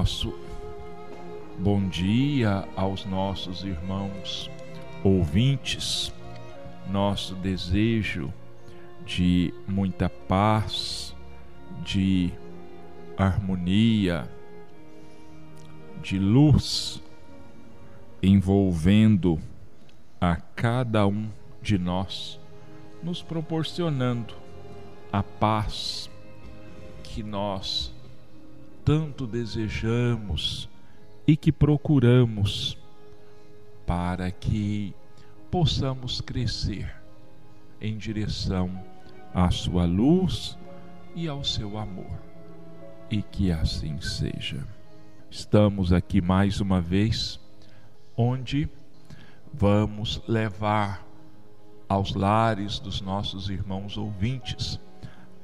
nosso bom dia aos nossos irmãos ouvintes, nosso desejo de muita paz, de harmonia, de luz envolvendo a cada um de nós, nos proporcionando a paz que nós tanto desejamos e que procuramos para que possamos crescer em direção à sua luz e ao seu amor. E que assim seja. Estamos aqui mais uma vez, onde vamos levar aos lares dos nossos irmãos ouvintes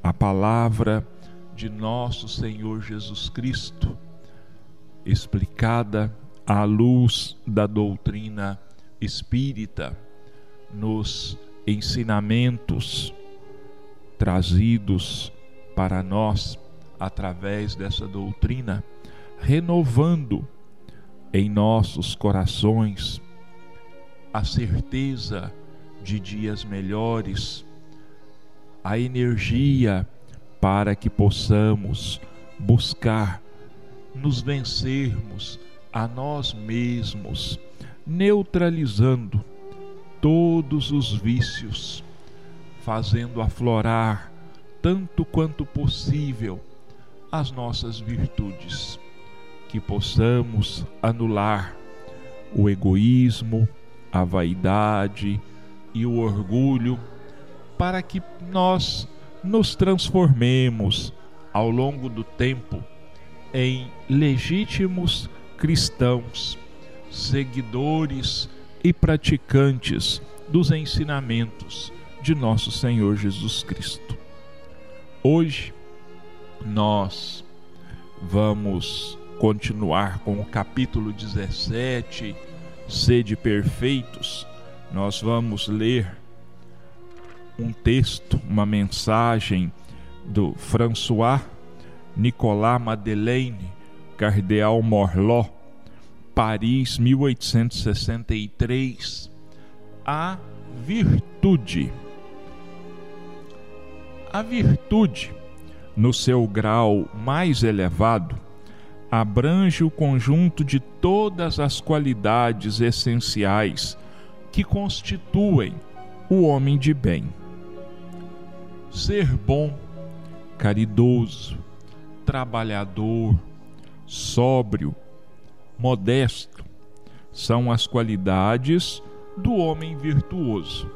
a palavra de nosso Senhor Jesus Cristo, explicada à luz da doutrina espírita, nos ensinamentos trazidos para nós através dessa doutrina, renovando em nossos corações a certeza de dias melhores, a energia para que possamos buscar nos vencermos a nós mesmos, neutralizando todos os vícios, fazendo aflorar tanto quanto possível as nossas virtudes, que possamos anular o egoísmo, a vaidade e o orgulho, para que nós nos transformemos ao longo do tempo em legítimos cristãos, seguidores e praticantes dos ensinamentos de nosso Senhor Jesus Cristo. Hoje nós vamos continuar com o capítulo 17, Sede Perfeitos. Nós vamos ler um texto, uma mensagem do François Nicolas Madeleine, Cardeal Morlot, Paris, 1863. A virtude. A virtude, no seu grau mais elevado, abrange o conjunto de todas as qualidades essenciais que constituem o homem de bem. Ser bom, caridoso, trabalhador, sóbrio, modesto são as qualidades do homem virtuoso.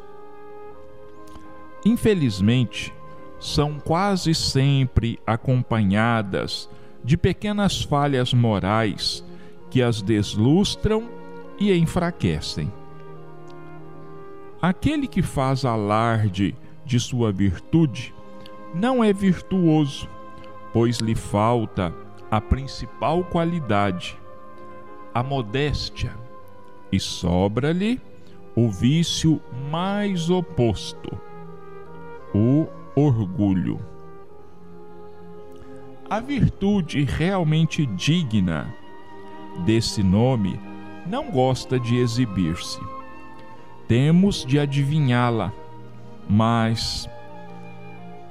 Infelizmente, são quase sempre acompanhadas de pequenas falhas morais que as deslustram e enfraquecem. Aquele que faz alarde de sua virtude não é virtuoso, pois lhe falta a principal qualidade, a modéstia, e sobra-lhe o vício mais oposto, o orgulho. A virtude realmente digna desse nome não gosta de exibir-se. Temos de adivinhá-la mas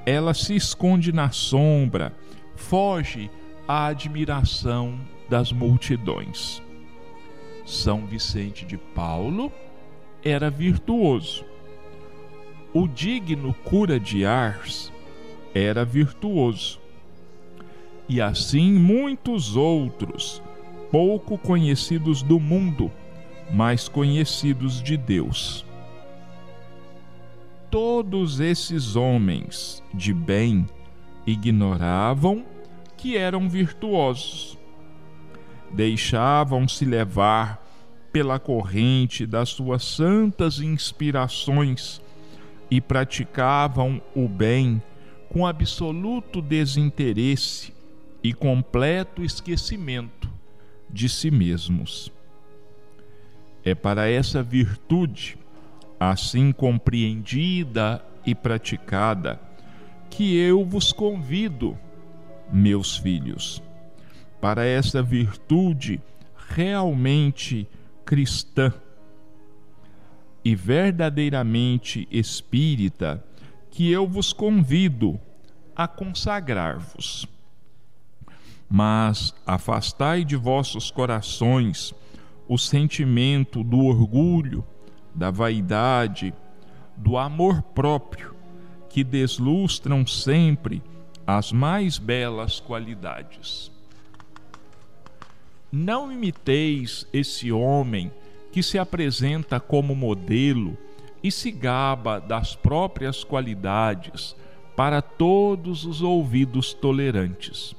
ela se esconde na sombra, foge à admiração das multidões. São Vicente de Paulo era virtuoso. O digno cura de Ars era virtuoso. E assim muitos outros, pouco conhecidos do mundo, mas conhecidos de Deus todos esses homens de bem ignoravam que eram virtuosos. Deixavam-se levar pela corrente das suas santas inspirações e praticavam o bem com absoluto desinteresse e completo esquecimento de si mesmos. É para essa virtude assim compreendida e praticada, que eu vos convido, meus filhos, para essa virtude realmente cristã e verdadeiramente espírita que eu vos convido a consagrar-vos. Mas afastai de vossos corações o sentimento do orgulho, da vaidade, do amor próprio, que deslustram sempre as mais belas qualidades. Não imiteis esse homem que se apresenta como modelo e se gaba das próprias qualidades para todos os ouvidos tolerantes.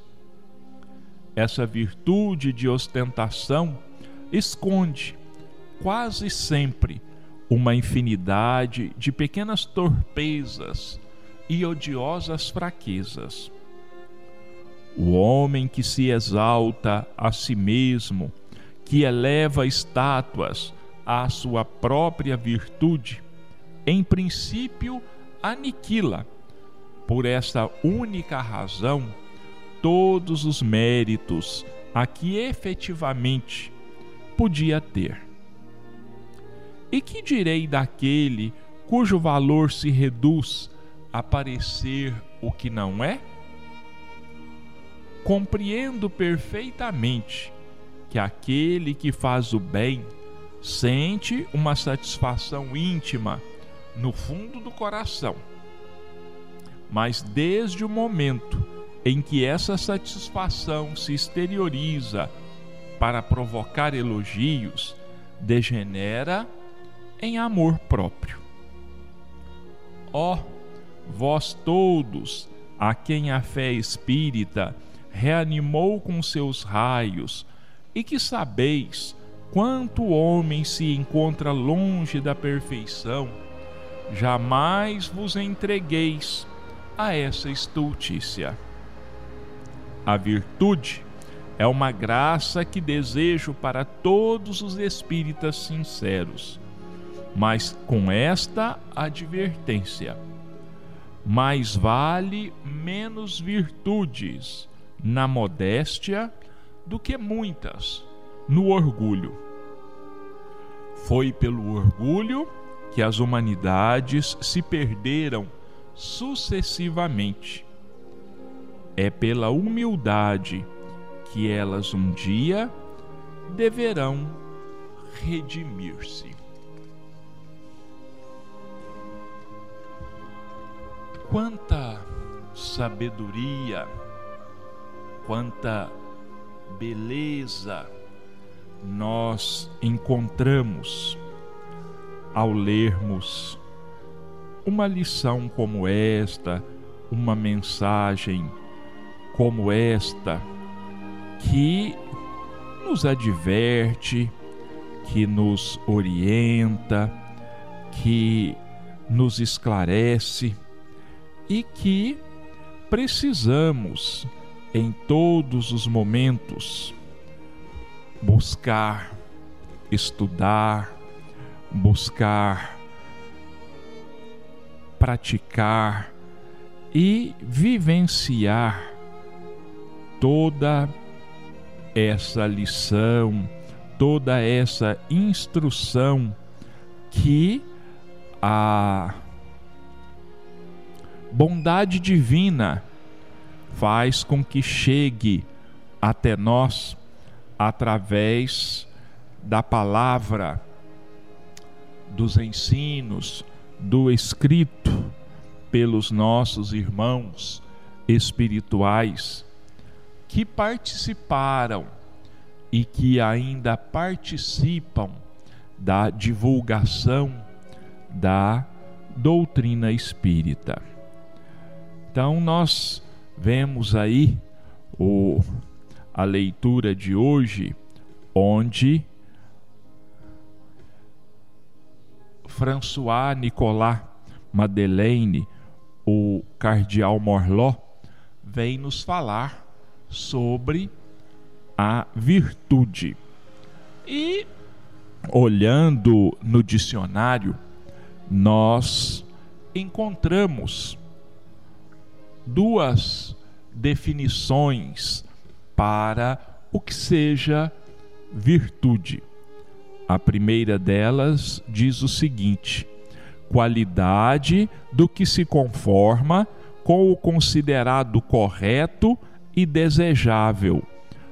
Essa virtude de ostentação esconde, quase sempre, uma infinidade de pequenas torpezas e odiosas fraquezas. O homem que se exalta a si mesmo, que eleva estátuas à sua própria virtude, em princípio aniquila, por esta única razão, todos os méritos a que efetivamente podia ter. E que direi daquele cujo valor se reduz a parecer o que não é? Compreendo perfeitamente que aquele que faz o bem sente uma satisfação íntima no fundo do coração. Mas desde o momento em que essa satisfação se exterioriza para provocar elogios, degenera em amor próprio. Ó, oh, vós todos, a quem a fé espírita reanimou com seus raios, e que sabeis quanto o homem se encontra longe da perfeição, jamais vos entregueis a essa estultícia. A virtude é uma graça que desejo para todos os espíritas sinceros, mas com esta advertência: mais vale menos virtudes na modéstia do que muitas no orgulho. Foi pelo orgulho que as humanidades se perderam sucessivamente. É pela humildade que elas um dia deverão redimir-se. Quanta sabedoria, quanta beleza nós encontramos ao lermos uma lição como esta, uma mensagem como esta, que nos adverte, que nos orienta, que nos esclarece e que precisamos em todos os momentos buscar, estudar, buscar, praticar e vivenciar toda essa lição, toda essa instrução que a bondade divina faz com que chegue até nós através da palavra, dos ensinos, do escrito pelos nossos irmãos espirituais que participaram e que ainda participam da divulgação da doutrina espírita. Então nós vemos aí o, a leitura de hoje, onde François Nicolas Madeleine, o cardeal Morló, vem nos falar sobre a virtude. E olhando no dicionário, nós encontramos duas definições para o que seja virtude. A primeira delas diz o seguinte: qualidade do que se conforma com o considerado correto e desejável,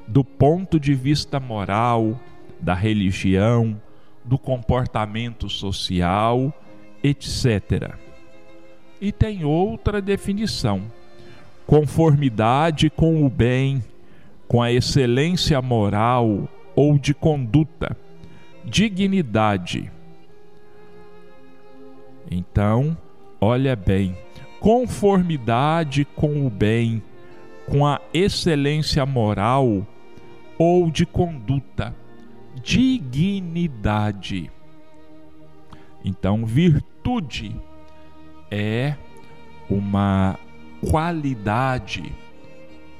do ponto de vista moral, da religião, do comportamento social, etc. E tem outra definição: conformidade com o bem, com a excelência moral ou de conduta, dignidade. Então, olha bem, conformidade com o bem, com a excelência moral ou de conduta, dignidade. Então, virtude é uma qualidade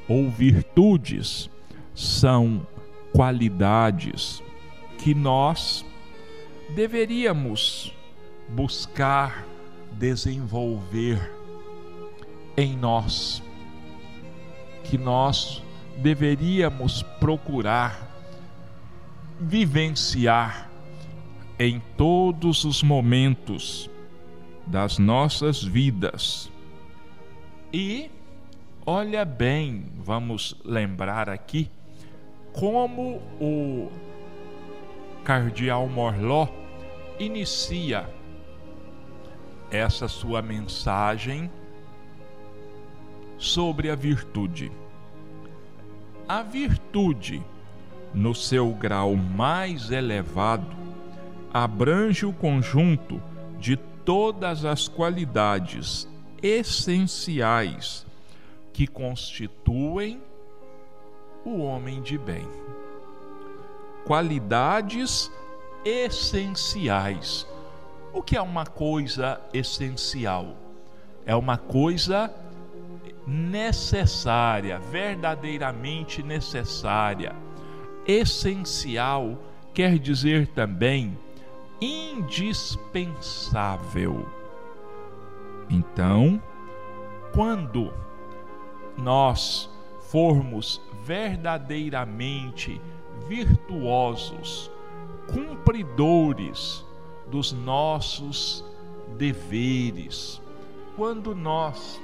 ou virtudes são qualidades que nós deveríamos buscar desenvolver em nós, que nós deveríamos procurar vivenciar em todos os momentos das nossas vidas. E olha bem, vamos lembrar aqui como o cardeal Morló inicia essa sua mensagem sobre a virtude. A virtude, no seu grau mais elevado, abrange o conjunto de todas as qualidades essenciais que constituem o homem de bem. Qualidades essenciais. O que é uma coisa essencial? É uma coisa necessária, verdadeiramente necessária. Essencial quer dizer também indispensável. Então, quando nós formos verdadeiramente virtuosos, cumpridores dos nossos deveres, quando nós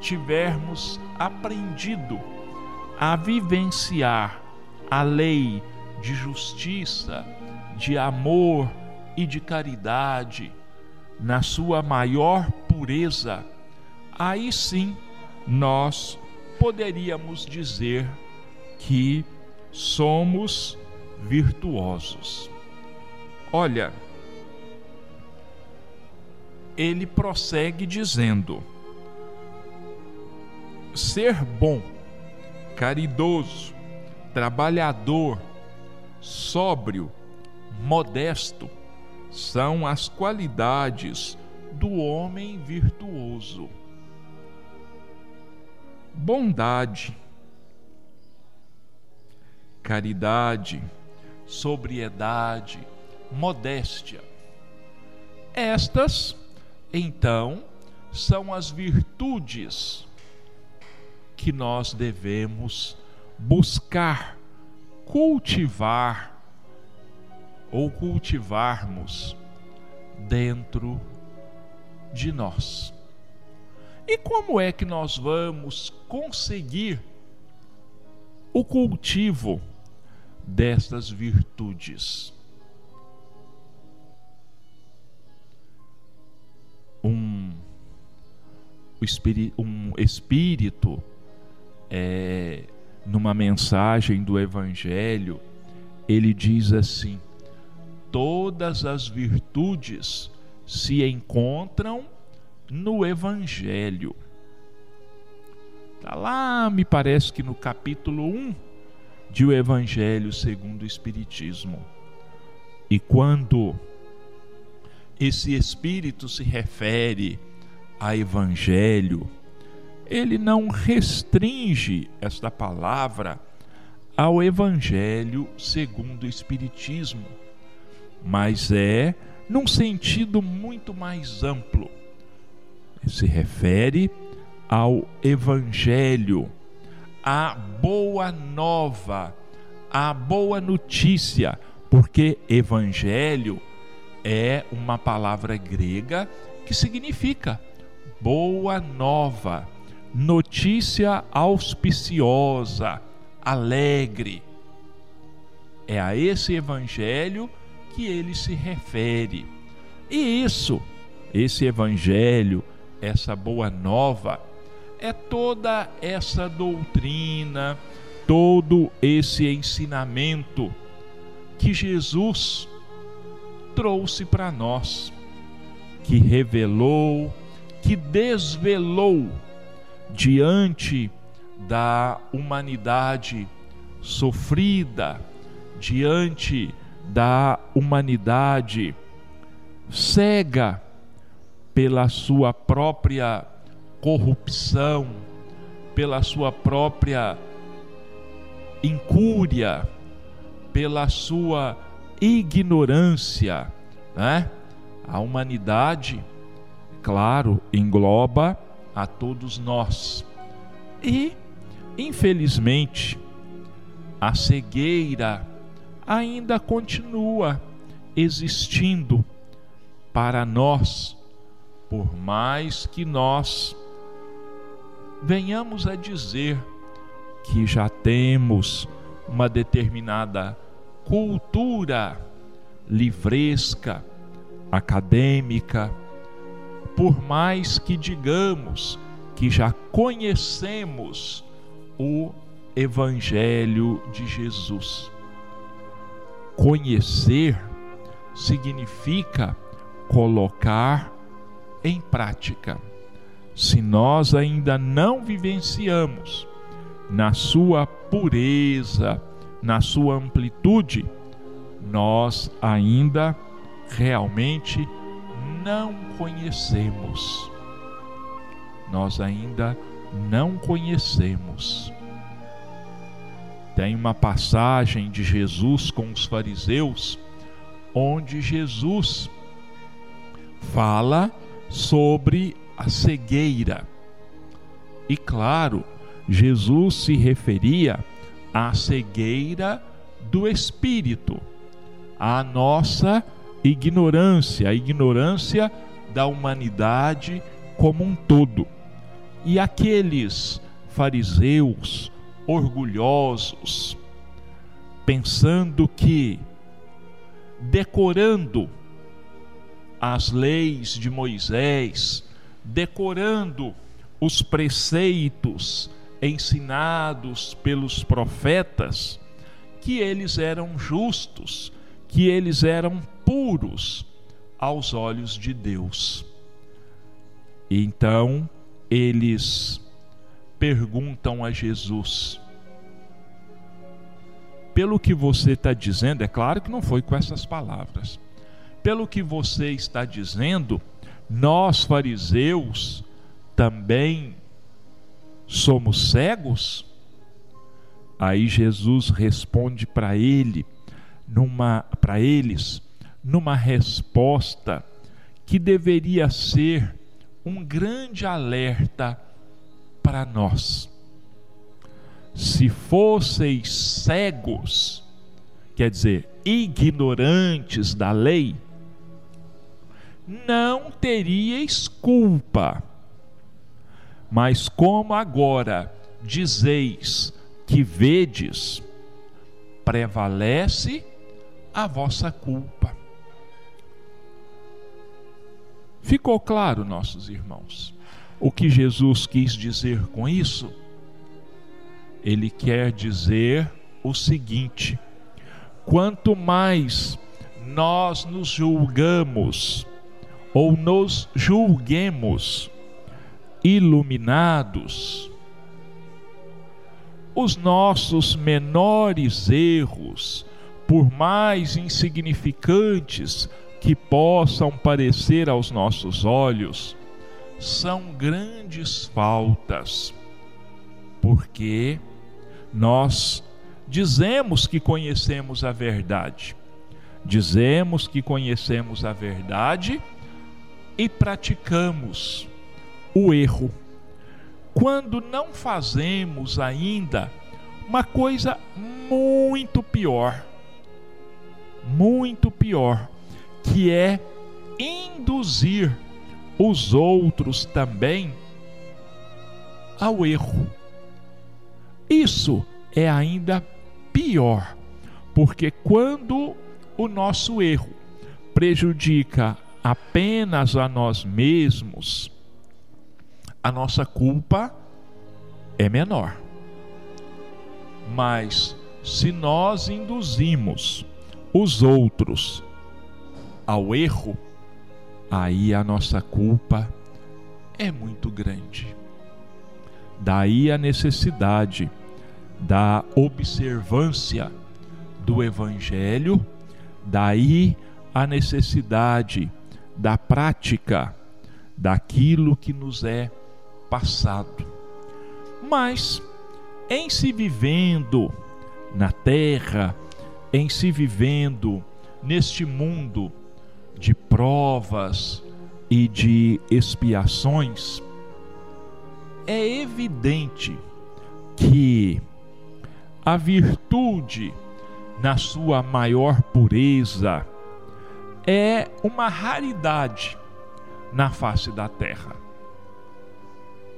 tivermos aprendido a vivenciar a lei de justiça, de amor e de caridade na sua maior pureza, aí sim nós poderíamos dizer que somos virtuosos. Olha, ele prossegue dizendo: ser bom, caridoso, trabalhador, sóbrio, modesto são as qualidades do homem virtuoso. Bondade, caridade, sobriedade, modéstia. Estas, então, são as virtudes que nós devemos buscar cultivar ou cultivarmos dentro de nós. E como é que nós vamos conseguir o cultivo destas virtudes? Um, um espírito, é, numa mensagem do Evangelho, ele diz assim: todas as virtudes se encontram no Evangelho. Está lá, me parece que no capítulo 1 de O Evangelho segundo o Espiritismo. E quando esse Espírito se refere a Evangelho, ele não restringe esta palavra ao Evangelho segundo o Espiritismo mas é num sentido muito mais amplo. Se refere ao Evangelho, à boa nova a boa notícia, porque evangelho é uma palavra grega que significa boa nova, notícia auspiciosa, alegre. É a esse evangelho que ele se refere. E isso, esse evangelho, essa boa nova, é toda essa doutrina, todo esse ensinamento que Jesus trouxe para nós, que revelou, que desvelou diante da humanidade sofrida, diante da humanidade cega pela sua própria corrupção, pela sua própria incúria, pela sua ignorância, né? A humanidade, claro, engloba a todos nós. E, infelizmente, a cegueira ainda continua existindo para nós, por mais que nós venhamos a dizer que já temos uma determinada cultura livresca, acadêmica, por mais que digamos que já conhecemos o Evangelho de Jesus. Conhecer significa colocar em prática se nós ainda não vivenciamos na sua pureza, na sua amplitude, nós ainda realmente não conhecemos. Nós ainda não conhecemos. Tem uma passagem de Jesus com os fariseus, onde Jesus fala sobre a cegueira. E claro, Jesus se referia à cegueira do espírito, à nossa ignorância, a ignorância da humanidade como um todo. E aqueles fariseus orgulhosos, pensando que decorando as leis de Moisés, decorando os preceitos ensinados pelos profetas, que eles eram justos, que eles eram puros aos olhos de Deus. Então, eles perguntam a Jesus: pelo que você está dizendo, é claro que não foi com essas palavras, pelo que você está dizendo, nós fariseus também somos cegos? Aí Jesus responde para ele, numa para eles, numa resposta que deveria ser um grande alerta para nós. Se fosseis cegos, quer dizer, ignorantes da lei, não teríeis culpa. Mas como agora dizeis que vedes, prevalece a vossa culpa. Ficou claro, nossos irmãos, o que Jesus quis dizer com isso? Ele quer dizer o seguinte: quanto mais nós nos julgamos ou nos julguemos iluminados, os nossos menores erros, por mais insignificantes que possam parecer aos nossos olhos, são grandes faltas, porque nós dizemos que conhecemos a verdade, dizemos que conhecemos a verdade e praticamos o erro. Quando não fazemos ainda uma coisa muito pior, muito pior, que é induzir os outros também ao erro. Isso é ainda pior, porque quando o nosso erro prejudica apenas a nós mesmos, a nossa culpa é menor. Mas se nós induzimos os outros ao erro, aí a nossa culpa é muito grande. Daí a necessidade da observância do Evangelho, daí a necessidade da prática daquilo que nos é passado. Mas, em se vivendo na terra, em se vivendo neste mundo de provas e de expiações, é evidente que a virtude, na sua maior pureza, é uma raridade na face da terra.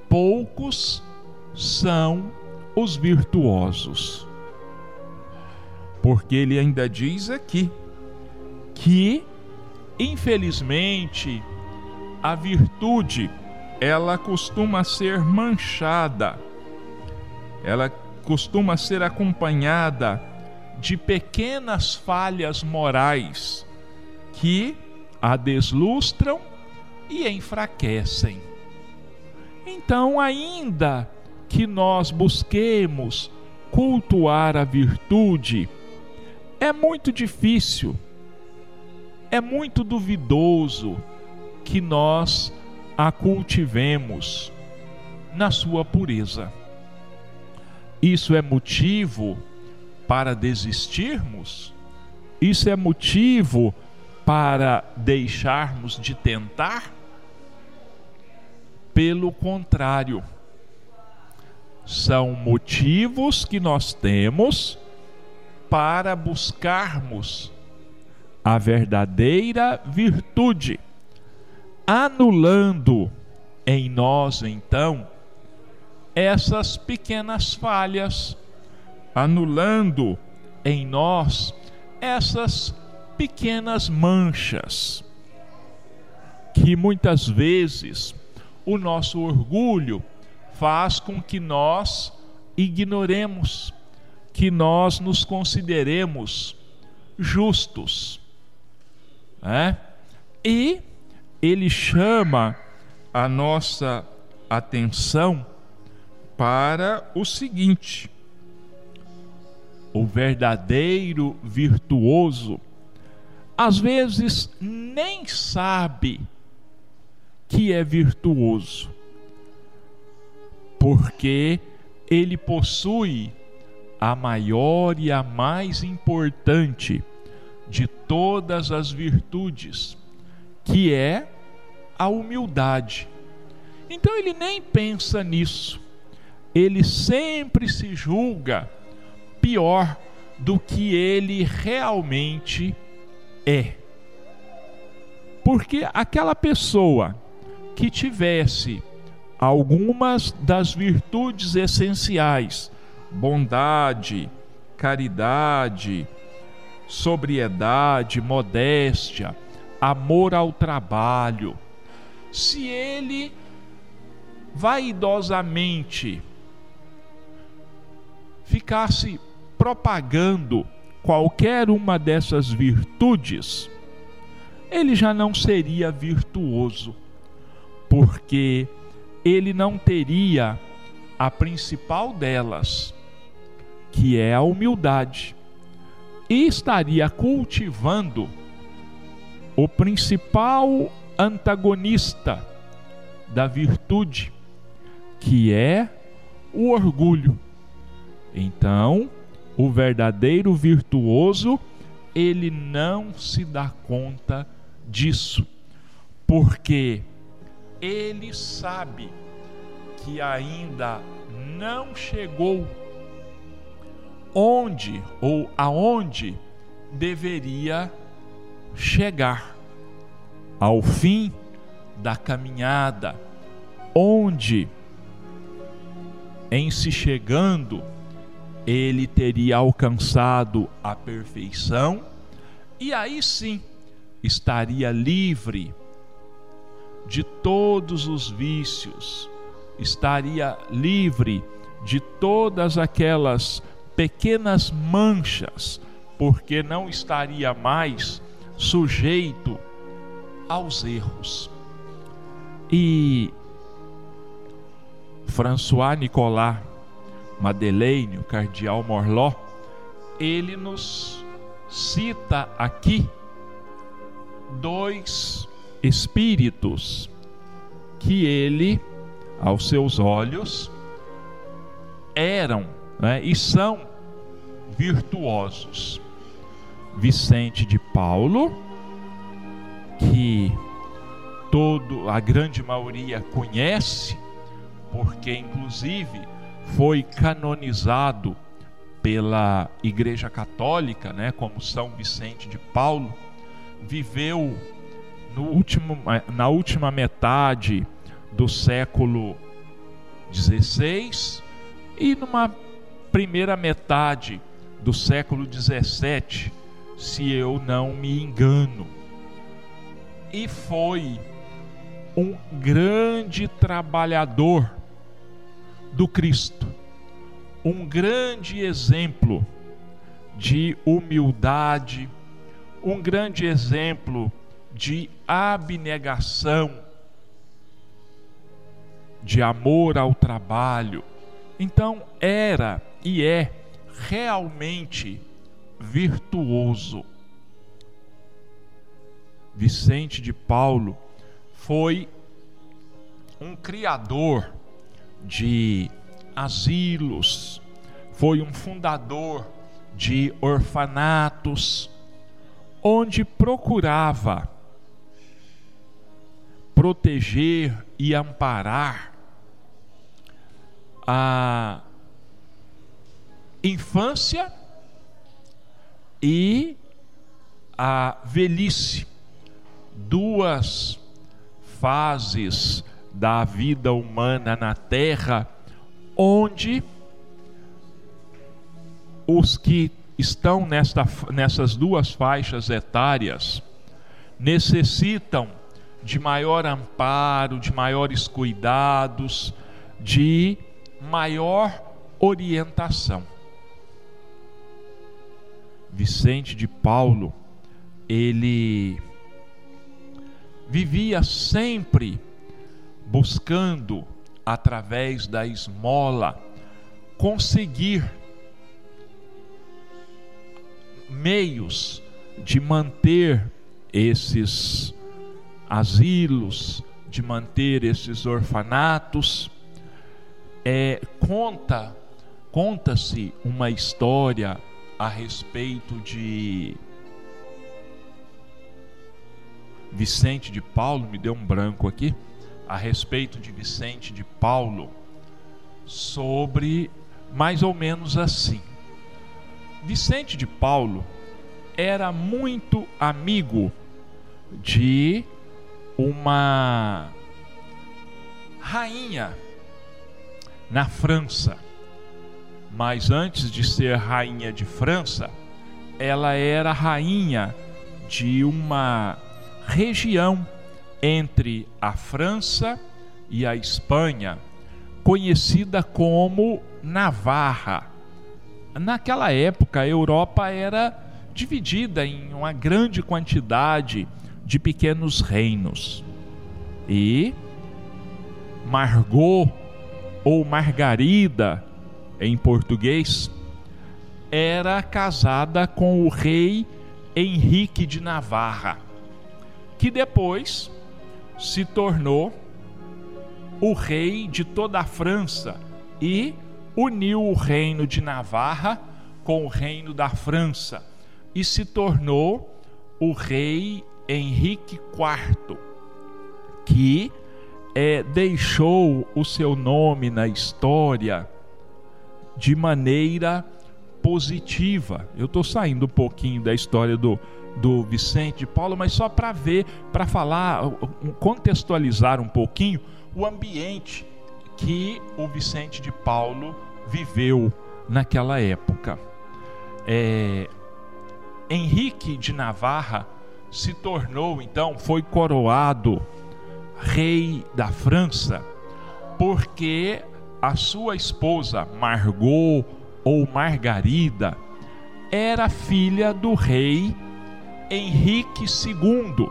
Poucos são os virtuosos. Porque ele ainda diz aqui que, infelizmente, a virtude ela costuma ser manchada, ela costuma ser acompanhada de pequenas falhas morais que a deslustram e enfraquecem. Então, ainda que nós busquemos cultuar a virtude, é muito difícil, é muito duvidoso que nós a cultivemos na sua pureza. Isso é motivo para desistirmos? Isso é motivo para deixarmos de tentar? Pelo contrário, são motivos que nós temos para buscarmos a verdadeira virtude, anulando em nós então essas pequenas falhas, anulando em nós essas pequenas manchas que muitas vezes o nosso orgulho faz com que nós ignoremos, que nós nos consideremos justos. É? E ele chama a nossa atenção para o seguinte: o verdadeiro virtuoso às vezes nem sabe que é virtuoso, porque ele possui a maior e a mais importante de todas as virtudes, que é a humildade. Então ele nem pensa nisso. Ele sempre se julga pior do que ele realmente é. Porque aquela pessoa que tivesse algumas das virtudes essenciais, bondade, caridade, sobriedade, modéstia, amor ao trabalho, se ele vaidosamente ficasse propagando qualquer uma dessas virtudes, ele já não seria virtuoso porque ele não teria a principal delas, que é a humildade, estaria cultivando o principal antagonista da virtude, que é o orgulho. Então, o verdadeiro virtuoso, ele não se dá conta disso, porque ele sabe que ainda não chegou onde ou aonde deveria chegar ao fim da caminhada, onde em se chegando ele teria alcançado a perfeição e aí sim estaria livre de todos os vícios, estaria livre de todas aquelas pequenas manchas, porque não estaria mais sujeito aos erros. E François Nicolas Madeleine, o cardeal Morló, ele nos cita aqui dois espíritos que ele, aos seus olhos, eram né, e são virtuosos. Vicente de Paulo, que todo a grande maioria conhece, porque inclusive foi canonizado pela Igreja Católica, né, como São Vicente de Paulo, viveu no último, na última metade do século XVI e numa primeira metade do século XVII, se eu não me engano. E foi um grande trabalhador do Cristo, um grande exemplo de humildade, um grande exemplo de abnegação, de amor ao trabalho. Então, era e é realmente virtuoso. Vicente de Paulo foi um criador de asilos, foi um fundador de orfanatos, onde procurava proteger e amparar a infância e a velhice, duas fases da vida humana na terra, onde os que estão nesta, nessas duas faixas etárias necessitam de maior amparo, de maiores cuidados, de maior orientação. Vicente de Paulo, ele vivia sempre buscando, através da esmola, conseguir meios de manter esses asilos, de manter esses orfanatos. É, conta, conta-se uma história a respeito de Vicente de Paulo, me deu um branco aqui a respeito de Vicente de Paulo sobre mais ou menos assim. Vicente de Paulo era muito amigo de uma rainha na França. Mas antes de ser rainha de França, ela era rainha de uma região entre a França e a Espanha, conhecida como Navarra. Naquela época, a Europa era dividida em uma grande quantidade de pequenos reinos. E Margot ou Margarida em português era casada com o rei Henrique de Navarra, que depois se tornou o rei de toda a França e uniu o reino de Navarra com o reino da França e se tornou o rei Henrique IV, que é, deixou o seu nome na história de maneira positiva. Eu estou saindo um pouquinho da história do, do Vicente de Paulo, mas só para ver, para falar, contextualizar um pouquinho o ambiente que o Vicente de Paulo viveu naquela época. É, Henrique de Navarra se tornou então, foi coroado rei da França, porque a sua esposa Margot ou Margarida era filha do rei Henrique II,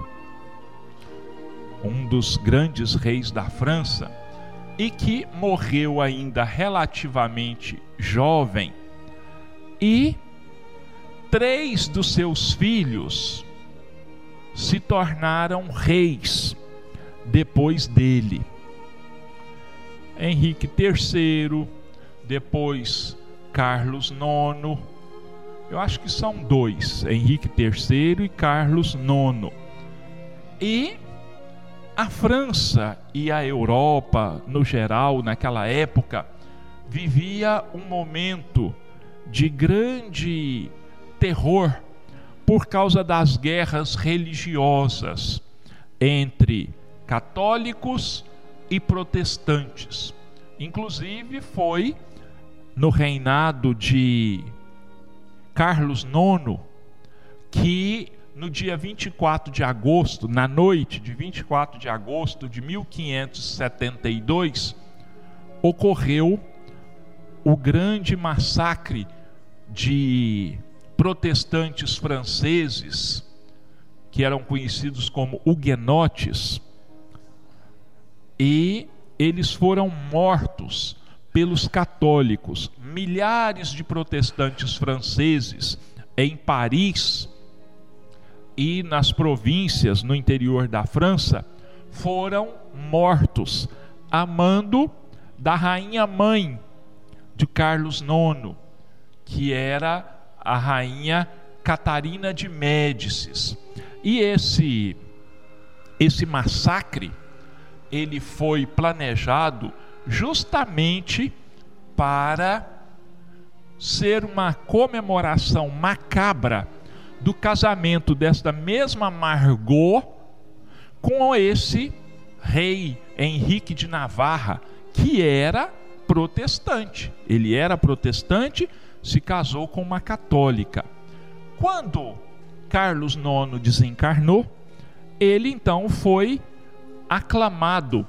um dos grandes reis da França, e que morreu ainda relativamente jovem. E três dos seus filhos se tornaram reis depois dele. Henrique III, depois Carlos IX. Eu acho que são dois, Henrique III e Carlos IX. E a França e a Europa, no geral, naquela época, vivia um momento de grande terror por causa das guerras religiosas entre católicos e protestantes. Inclusive foi no reinado de Carlos IX que no dia 24 de agosto, na noite de 24 de agosto de 1572, ocorreu o grande massacre de protestantes franceses, que eram conhecidos como huguenotes, e eles foram mortos pelos católicos. Milhares de protestantes franceses em Paris e nas províncias no interior da França foram mortos a mando da rainha mãe de Carlos IX, que era a rainha Catarina de Médicis. E esse esse massacre ele foi planejado justamente para ser uma comemoração macabra do casamento desta mesma Margot com esse rei Henrique de Navarra, que era protestante. Ele era protestante, se casou com uma católica. Quando Carlos IX desencarnou, ele então foi aclamado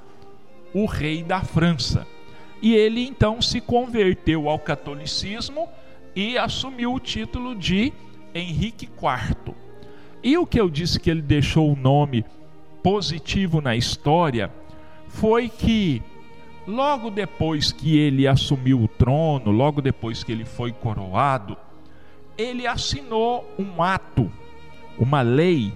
o rei da França. E ele então se converteu ao catolicismo e assumiu o título de Henrique IV. E o que eu disse que ele deixou o nome positivo na história foi que logo depois que ele assumiu o trono, logo depois que ele foi coroado, ele assinou um ato, uma lei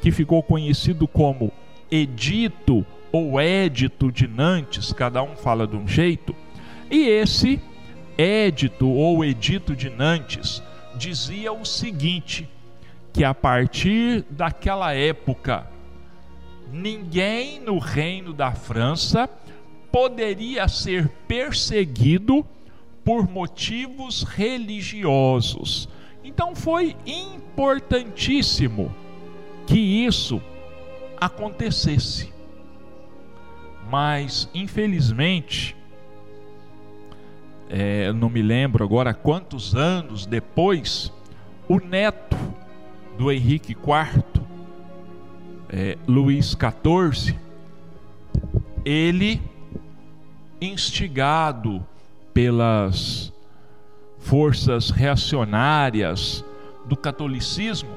que ficou conhecido como Edito ou Édito de Nantes, cada um fala de um jeito, e esse Édito ou Edito de Nantes dizia o seguinte: que a partir daquela época, ninguém no reino da França poderia ser perseguido por motivos religiosos. Então foi importantíssimo que isso acontecesse. Mas, infelizmente, é, não me lembro agora quantos anos depois, o neto do Henrique IV, é, XIV, ele instigado pelas forças reacionárias do catolicismo,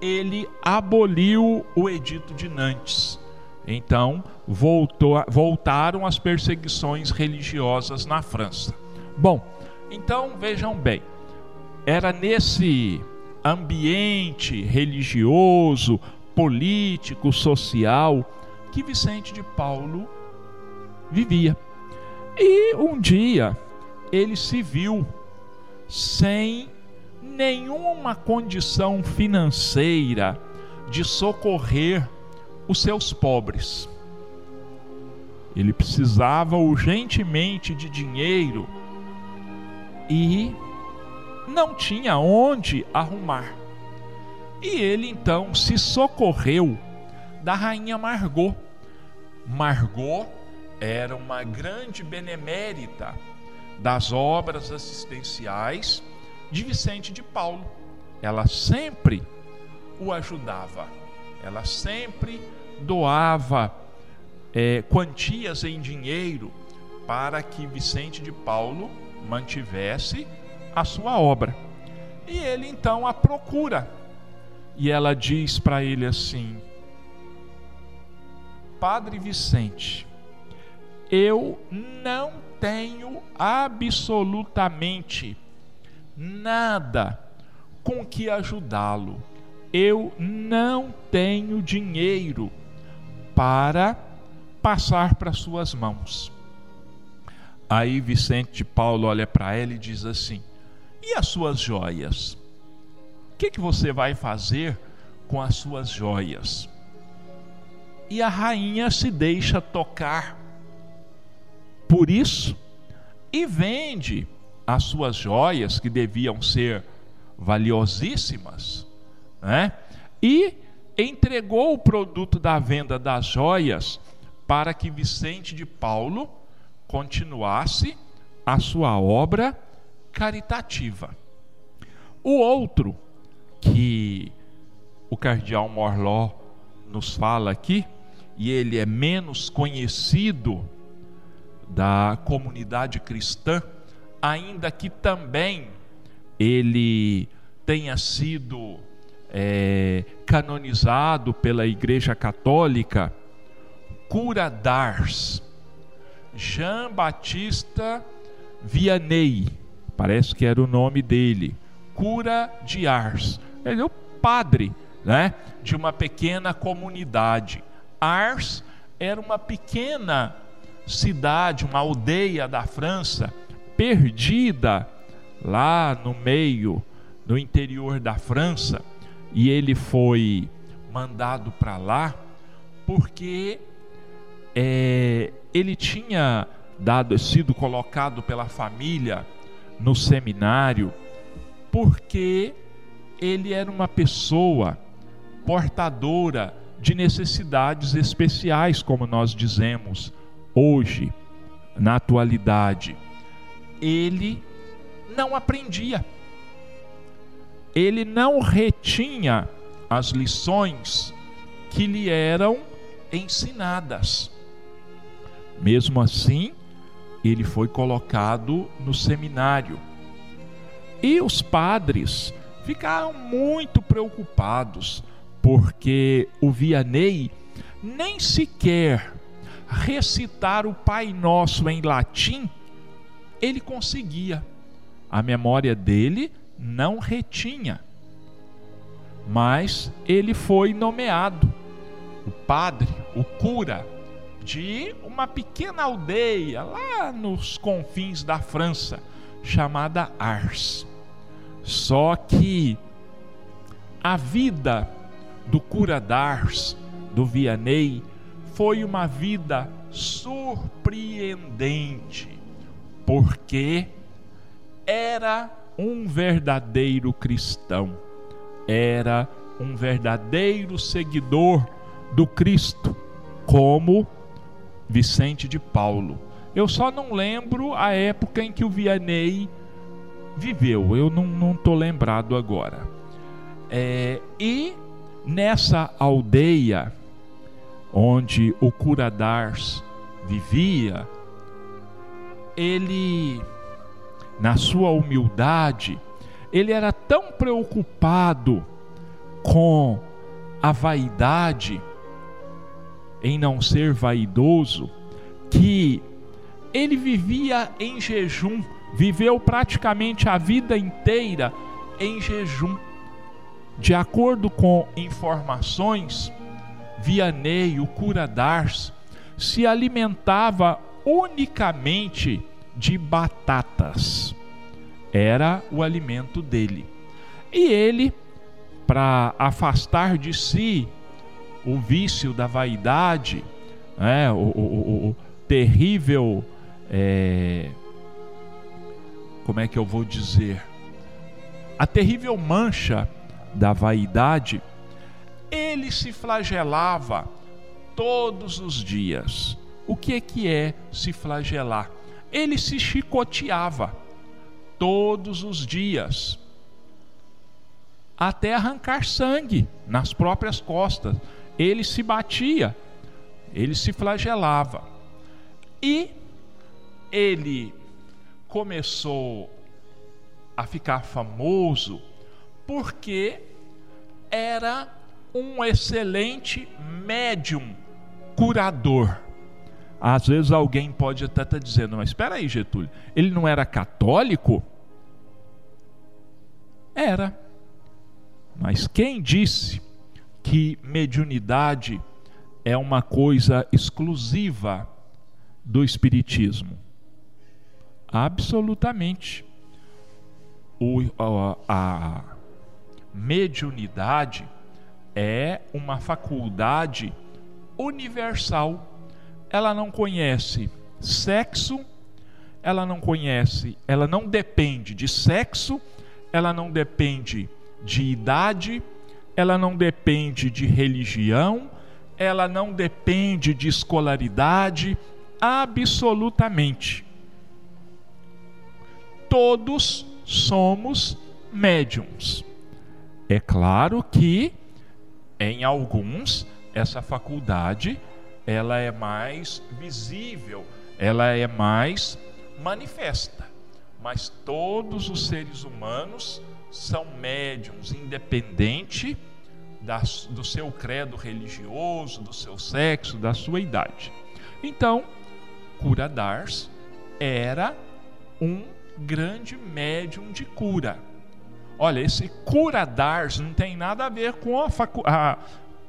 ele aboliu o Edito de Nantes. Então, voltou, voltaram as perseguições religiosas na França. Bom, então vejam bem, era nesse ambiente religioso, político, social que Vicente de Paulo vivia. E um dia ele se viu sem nenhuma condição financeira de socorrer os seus pobres. Ele precisava urgentemente de dinheiro e não tinha onde arrumar. E ele então se socorreu da rainha Margot. Margot era uma grande benemérita das obras assistenciais de Vicente de Paulo. Ela sempre o ajudava, ela sempre doava é, quantias em dinheiro para que Vicente de Paulo mantivesse a sua obra. E ele então a procura. E ela diz para ele assim: Padre Vicente, eu não tenho absolutamente nada com que ajudá-lo. Eu não tenho dinheiro para passar para suas mãos. Aí Vicente de Paulo olha para ela e diz assim: E as suas joias? O que, que você vai fazer com as suas joias? E a rainha se deixa tocar por isso e vende as suas joias que deviam ser valiosíssimas, né? E entregou o produto da venda das joias para que Vicente de Paulo continuasse a sua obra caritativa. O outro que o cardeal Morló nos fala aqui, e ele é menos conhecido da comunidade cristã, ainda que também ele tenha sido é, canonizado pela Igreja Católica, Cura d'Ars, Jean Batista Vianney, parece que era o nome dele, Cura de Ars. Ele é o padre né, de uma pequena comunidade. Ars era uma pequena cidade, uma aldeia da França, perdida lá no meio, no interior da França, e ele foi mandado para lá porque é, ele tinha dado, sido colocado pela família no seminário, porque ele era uma pessoa portadora de necessidades especiais, como nós dizemos hoje, na atualidade. Ele não aprendia, ele não retinha as lições que lhe eram ensinadas. Mesmo assim, ele foi colocado no seminário. E os padres ficaram muito preocupados, porque o Vianney nem sequer recitar o Pai Nosso em latim ele conseguia. A memória dele não retinha. Mas ele foi nomeado o padre, o cura de uma pequena aldeia lá nos confins da França, chamada Ars. Só que a vida do cura d'Ars, do Vianney, foi uma vida surpreendente, porque era um verdadeiro cristão, era um verdadeiro seguidor do Cristo, como Vicente de Paulo. Eu só não lembro a época em que o Vianney viveu, eu não estou lembrado agora. É, e nessa aldeia onde o Curadars vivia, ele, na sua humildade, ele era tão preocupado com a vaidade em não ser vaidoso, que ele vivia em jejum, viveu praticamente a vida inteira em jejum. De acordo com informações, Vianney, o cura d'Ars, se alimentava unicamente de batatas. Era o alimento dele. E ele, para afastar de si o vício da vaidade, né, o, o, o terrível, é, como é que eu vou dizer, a terrível mancha da vaidade, ele se flagelava todos os dias. O que é que é se flagelar? Ele se chicoteava todos os dias até arrancar sangue nas próprias costas. Ele se batia, ele se flagelava. E ele começou a ficar famoso porque era um excelente médium curador. Às vezes alguém pode até estar tá dizendo, mas espera aí, Getúlio, ele não era católico? Era. Mas quem disse que mediunidade é uma coisa exclusiva do espiritismo? Absolutamente. O, a, a mediunidade é uma faculdade universal. Ela não conhece sexo, ela não conhece, ela não depende de sexo, ela não depende de idade, ela não depende de religião, ela não depende de escolaridade, absolutamente. Todos somos médiums. É claro que em alguns essa faculdade ela é mais visível, ela é mais manifesta. Mas todos os seres humanos são médiums, independente das, do seu credo religioso, do seu sexo, da sua idade. Então, Cura Dars era um grande médium de cura. Olha, esse cura Dars não tem nada a ver com a, a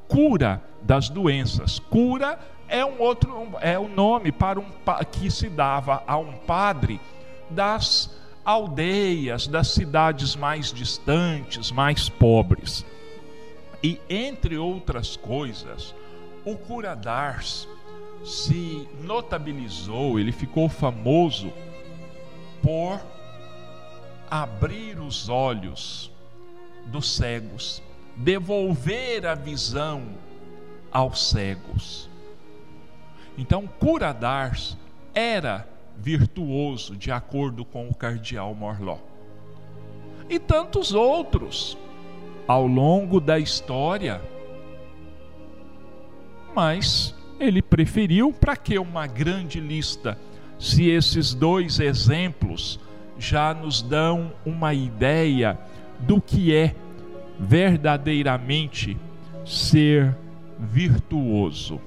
cura das doenças. Cura é um outro é o nome para um que se dava a um padre das aldeias, das cidades mais distantes, mais pobres. E entre outras coisas, o Curadars se notabilizou, ele ficou famoso por abrir os olhos dos cegos, devolver a visão aos cegos. Então, Curadars era virtuoso, de acordo com o cardeal Morló. E tantos outros ao longo da história. Mas ele preferiu para que uma grande lista, se esses dois exemplos já nos dão uma ideia do que é verdadeiramente ser virtuoso.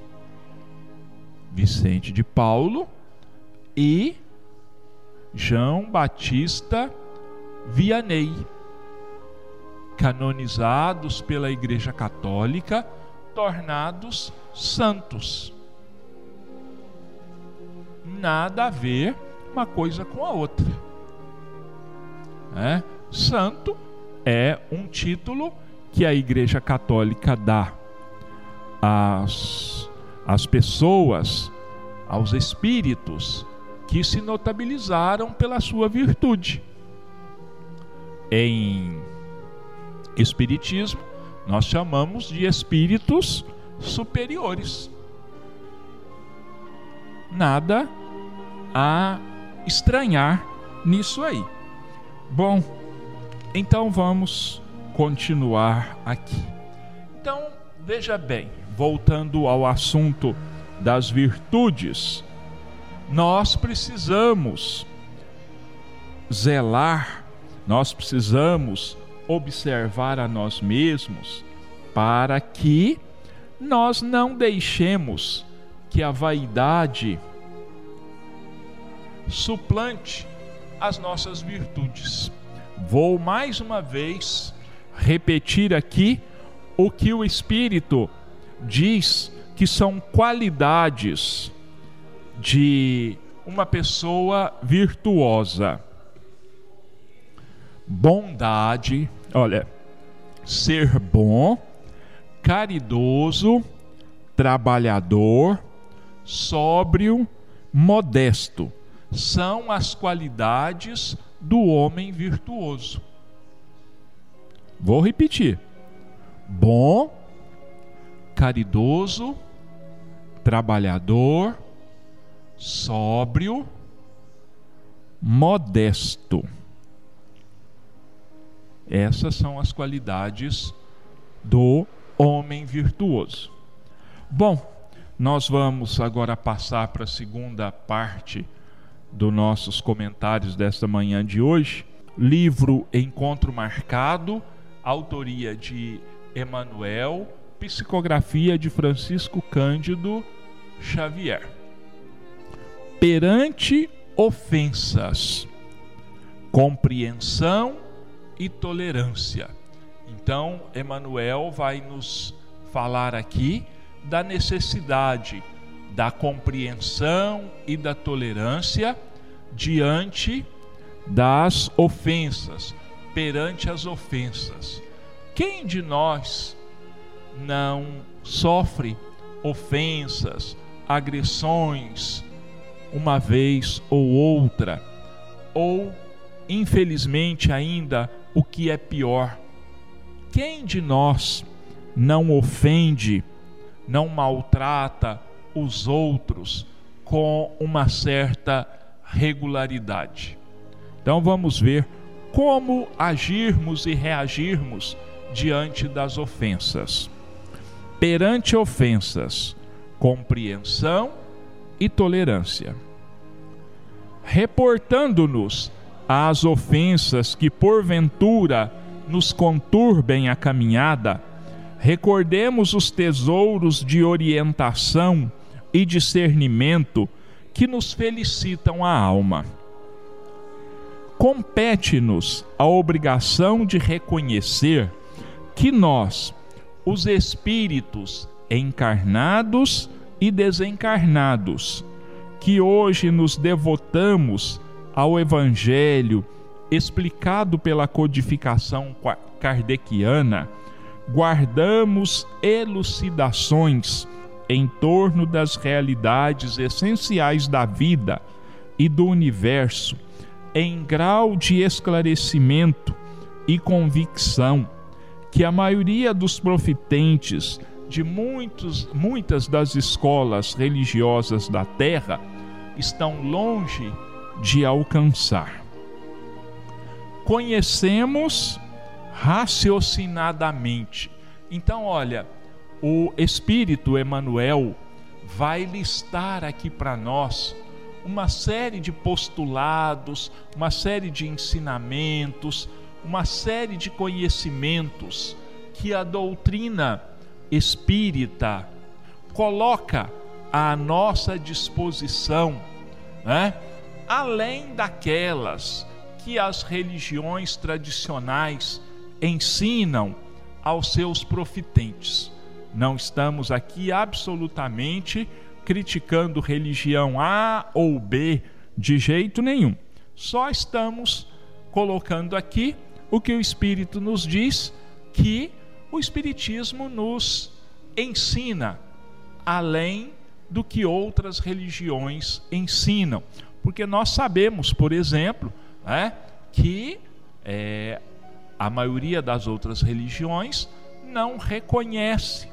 Vicente de Paulo e João Batista Vianney, canonizados pela Igreja Católica, tornados santos. Nada a ver uma coisa com a outra. É? Santo é um título que a Igreja Católica dá às, às pessoas, aos espíritos que se notabilizaram pela sua virtude. Em Espiritismo, nós chamamos de espíritos superiores. Nada a estranhar nisso aí. Bom, então vamos continuar aqui. Então, veja bem, voltando ao assunto das virtudes, nós precisamos zelar, nós precisamos observar a nós mesmos para que nós não deixemos que a vaidade suplante as nossas virtudes. Vou mais uma vez repetir aqui o que o Espírito diz que são qualidades de uma pessoa virtuosa. Bondade, olha, ser bom, caridoso, trabalhador, sóbrio, modesto. São as qualidades do homem virtuoso. Vou repetir: bom, caridoso, trabalhador, sóbrio, modesto. Essas são as qualidades do homem virtuoso. Bom, nós vamos agora passar para a segunda parte dos nossos comentários desta manhã de hoje. Livro Encontro Marcado, autoria de Emanuel, psicografia de Francisco Cândido Xavier. Perante ofensas, compreensão e tolerância. Então, Emmanuel vai nos falar aqui da necessidade da compreensão e da tolerância diante das ofensas, perante as ofensas. Quem de nós não sofre ofensas, agressões uma vez ou outra, ou infelizmente ainda o que é pior, quem de nós não ofende, não maltrata os outros com uma certa regularidade? Então vamos ver como agirmos e reagirmos diante das ofensas. Perante ofensas, compreensão e tolerância. Reportando-nos às ofensas que porventura nos conturbem a caminhada, recordemos os tesouros de orientação e discernimento que nos felicitam a alma. Compete-nos a obrigação de reconhecer que nós, os espíritos encarnados e desencarnados, que hoje nos devotamos ao Evangelho explicado pela codificação kardeciana, guardamos elucidações em torno das realidades essenciais da vida e do universo em grau de esclarecimento e convicção que a maioria dos profitentes de muitos, muitas das escolas religiosas da terra estão longe de alcançar. Conhecemos raciocinadamente. Então, olha, o Espírito Emmanuel vai listar aqui para nós uma série de postulados, uma série de ensinamentos, uma série de conhecimentos que a doutrina espírita coloca à nossa disposição, né? além daquelas que as religiões tradicionais ensinam aos seus profitentes. Não estamos aqui absolutamente criticando religião A ou B de jeito nenhum. Só estamos colocando aqui o que o Espírito nos diz que o Espiritismo nos ensina além do que outras religiões ensinam. Porque nós sabemos, por exemplo, né, que é, a maioria das outras religiões não reconhece,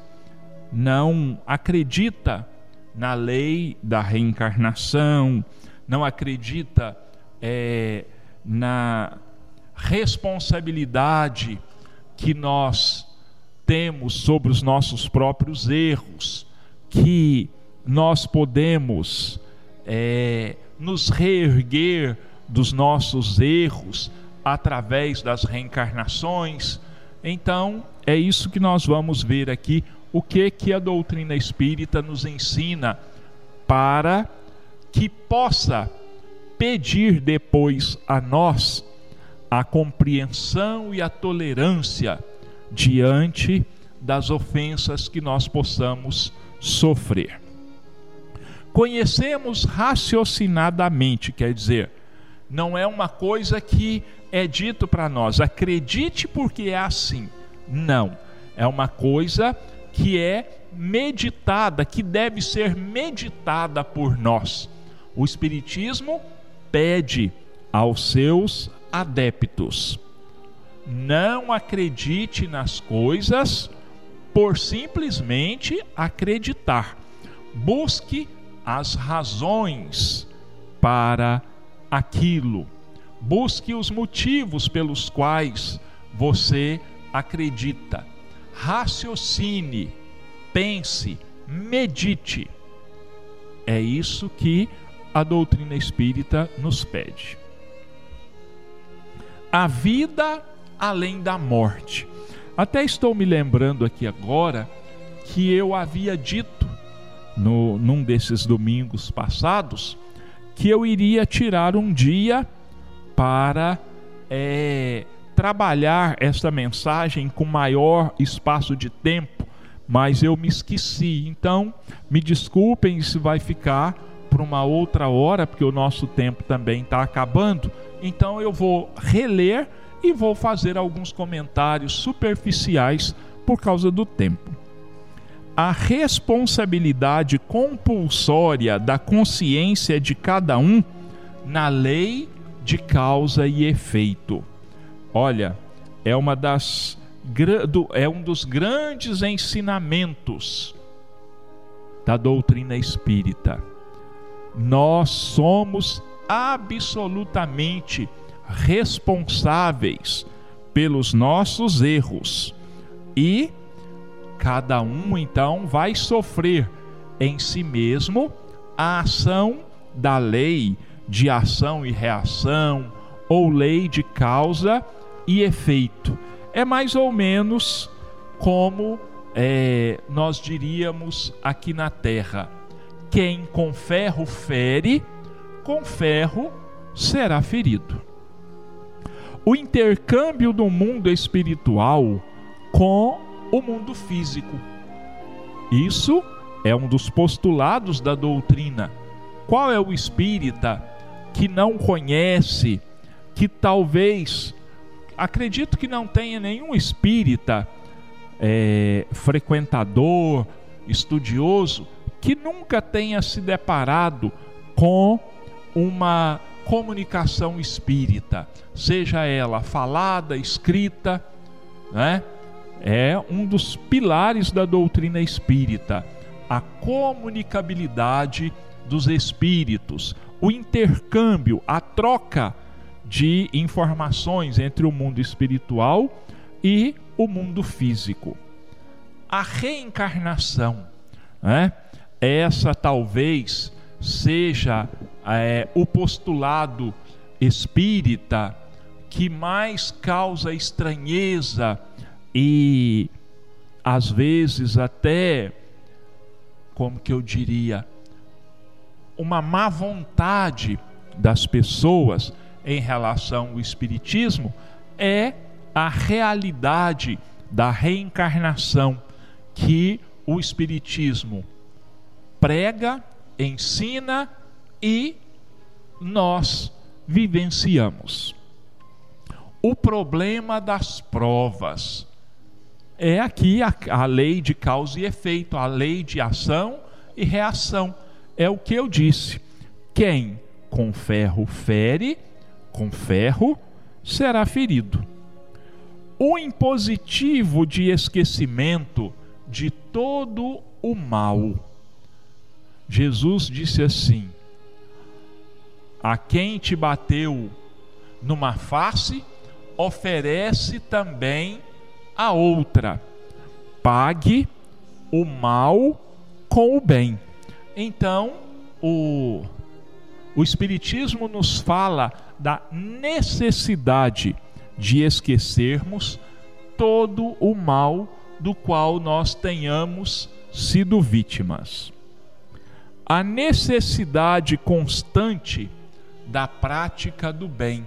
não acredita na lei da reencarnação, não acredita é, na responsabilidade que nós temos sobre os nossos próprios erros, que nós podemos é, nos reerguer dos nossos erros através das reencarnações. Então, é isso que nós vamos ver aqui, o que que a doutrina espírita nos ensina para que possa pedir depois a nós a compreensão e a tolerância diante das ofensas que nós possamos sofrer. Conhecemos raciocinadamente, quer dizer, não é uma coisa que é dito para nós, acredite porque é assim. Não, é uma coisa que é meditada, que deve ser meditada por nós. O Espiritismo pede aos seus adeptos Não acredite nas coisas por simplesmente acreditar. Busque as razões para aquilo. Busque os motivos pelos quais você acredita. Raciocine, pense, medite. É isso que a doutrina espírita nos pede. A vida além da morte. Até estou me lembrando aqui agora que eu havia dito no, num desses domingos passados que eu iria tirar um dia para é, trabalhar esta mensagem com maior espaço de tempo, mas eu me esqueci. Então, me desculpem, isso vai ficar para uma outra hora, porque o nosso tempo também está acabando. Então, eu vou reler e vou fazer alguns comentários superficiais por causa do tempo. A responsabilidade compulsória da consciência de cada um na lei de causa e efeito. Olha, é uma das é um dos grandes ensinamentos da doutrina espírita. Nós somos absolutamente responsáveis pelos nossos erros e cada um então vai sofrer em si mesmo a ação da lei de ação e reação ou lei de causa e efeito. É mais ou menos como é, nós diríamos aqui na terra: quem com ferro fere, com ferro será ferido o intercâmbio do mundo espiritual com o mundo físico. Isso é um dos postulados da doutrina. Qual é o espírita que não conhece, que talvez, acredito que não tenha nenhum espírita é, frequentador, estudioso, que nunca tenha se deparado com uma comunicação espírita, seja ela falada, escrita, né? É um dos pilares da doutrina espírita, a comunicabilidade dos espíritos, o intercâmbio, a troca de informações entre o mundo espiritual e o mundo físico. A reencarnação, né? essa talvez seja é, o postulado espírita que mais causa estranheza e às vezes até como que eu diria uma má vontade das pessoas em relação ao espiritismo é a realidade da reencarnação que o espiritismo prega, ensina e nós vivenciamos. O problema das provas é aqui a, a, lei de causa e efeito, a lei de ação e reação. É o que eu disse. Quem com ferro fere, com ferro será ferido. O impositivo de esquecimento de todo o mal. Jesus disse assim: a quem te bateu numa face, oferece também a outra. Pague o mal com o bem. Então, o, o Espiritismo nos fala da necessidade de esquecermos todo o mal do qual nós tenhamos sido vítimas. A necessidade constante da prática do bem.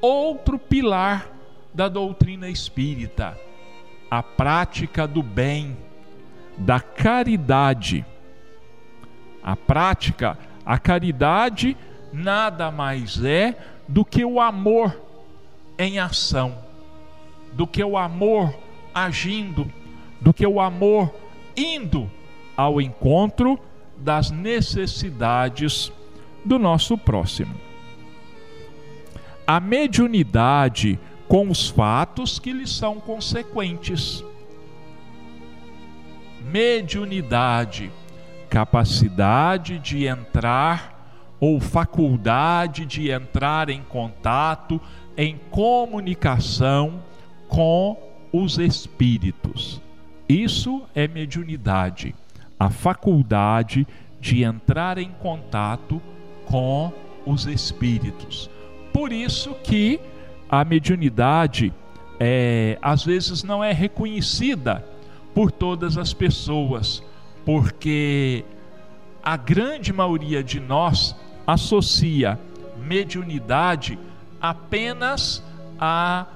Outro pilar da doutrina espírita, a prática do bem, da caridade. A prática, a caridade nada mais é do que o amor em ação, do que o amor agindo, do que o amor indo ao encontro das necessidades do nosso próximo. A mediunidade com os fatos que lhes são consequentes. Mediunidade, capacidade de entrar ou faculdade de entrar em contato, em comunicação com os espíritos. Isso é mediunidade, a faculdade de entrar em contato com os espíritos. Por isso que a mediunidade é, às vezes não é reconhecida por todas as pessoas, porque a grande maioria de nós associa mediunidade apenas à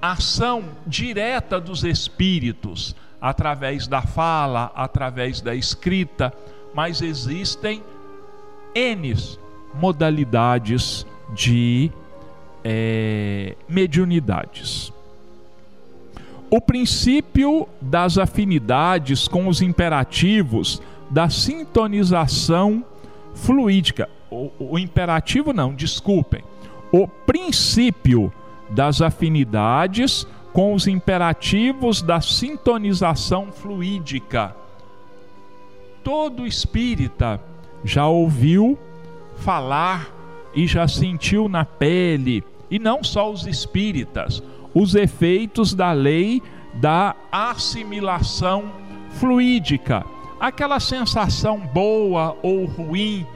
ação direta dos espíritos, através da fala, através da escrita, mas existem N modalidades de é, mediunidades. O princípio das afinidades com os imperativos da sintonização fluídica. O, o imperativo não, desculpem. O princípio das afinidades com os imperativos da sintonização fluídica. Todo espírita já ouviu falar e já sentiu na pele, e não só os espíritas, os efeitos da lei da assimilação fluídica, aquela sensação boa ou ruim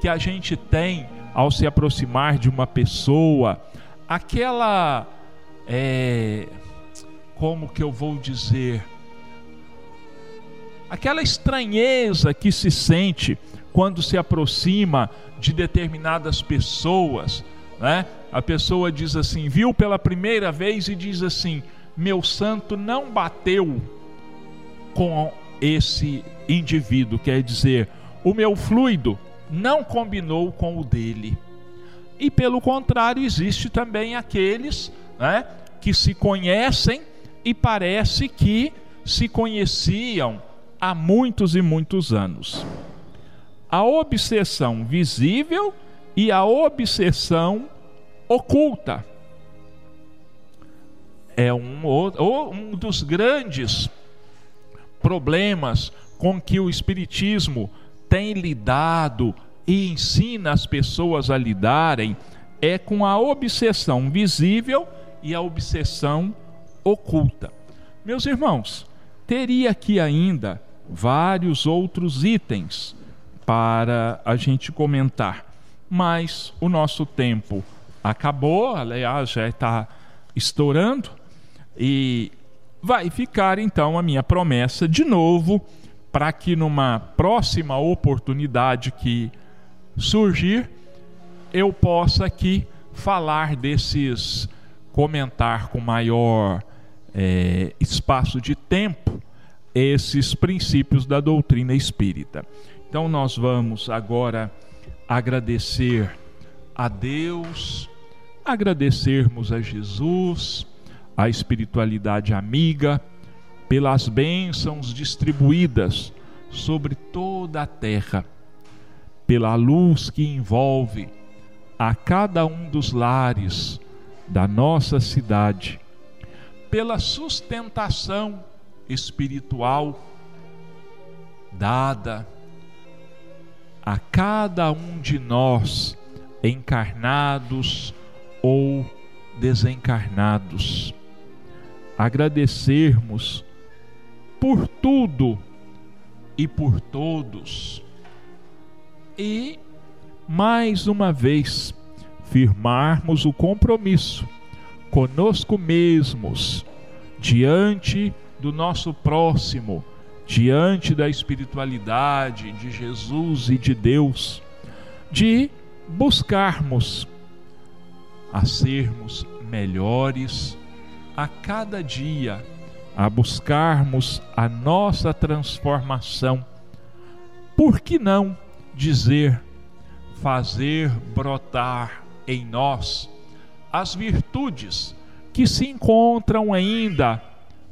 que a gente tem ao se aproximar de uma pessoa, aquela é, como que eu vou dizer, aquela estranheza que se sente quando se aproxima de determinadas pessoas, né? A pessoa diz assim, viu pela primeira vez e diz assim: meu santo não bateu com esse indivíduo, quer dizer, o meu fluido não combinou com o dele. E pelo contrário, existe também aqueles né, que se conhecem e parece que se conheciam há muitos e muitos anos a obsessão visível e a obsessão oculta. É um, um dos grandes problemas com que o Espiritismo tem lidado e ensina as pessoas a lidarem é com a obsessão visível e a obsessão oculta. Meus irmãos, teria aqui ainda vários outros itens para a gente comentar. Mas o nosso tempo acabou, aliás, já está estourando, e vai ficar então a minha promessa de novo para que numa próxima oportunidade que surgir eu possa aqui falar desses, comentar com maior é, espaço de tempo esses princípios da doutrina espírita. Então nós vamos agora agradecer a Deus, agradecermos a Jesus, a espiritualidade amiga, pelas bênçãos distribuídas sobre toda a terra, pela luz que envolve a cada um dos lares da nossa cidade, pela sustentação espiritual dada a cada um de nós, encarnados ou desencarnados. Agradecermos por tudo e por todos. E, mais uma vez, firmarmos o compromisso conosco mesmos, diante do nosso próximo diante da espiritualidade de Jesus e de Deus, de buscarmos a sermos melhores a cada dia, a buscarmos a nossa transformação. Por que não dizer, fazer brotar em nós as virtudes que se encontram ainda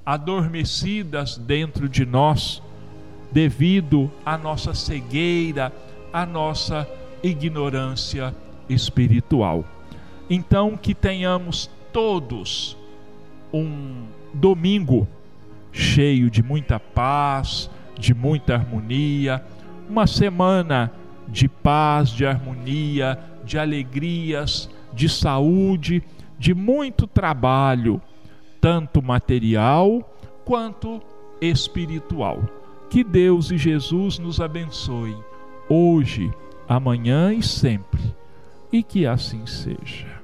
adormecidas dentro de nós, devido à nossa cegueira, à nossa ignorância espiritual. Então, que tenhamos todos um domingo cheio de muita paz, de muita harmonia, uma semana de paz, de harmonia, de alegrias, de saúde, de muito trabalho, tanto material quanto espiritual. Que Deus e Jesus nos abençoem hoje, amanhã e sempre, e que assim seja.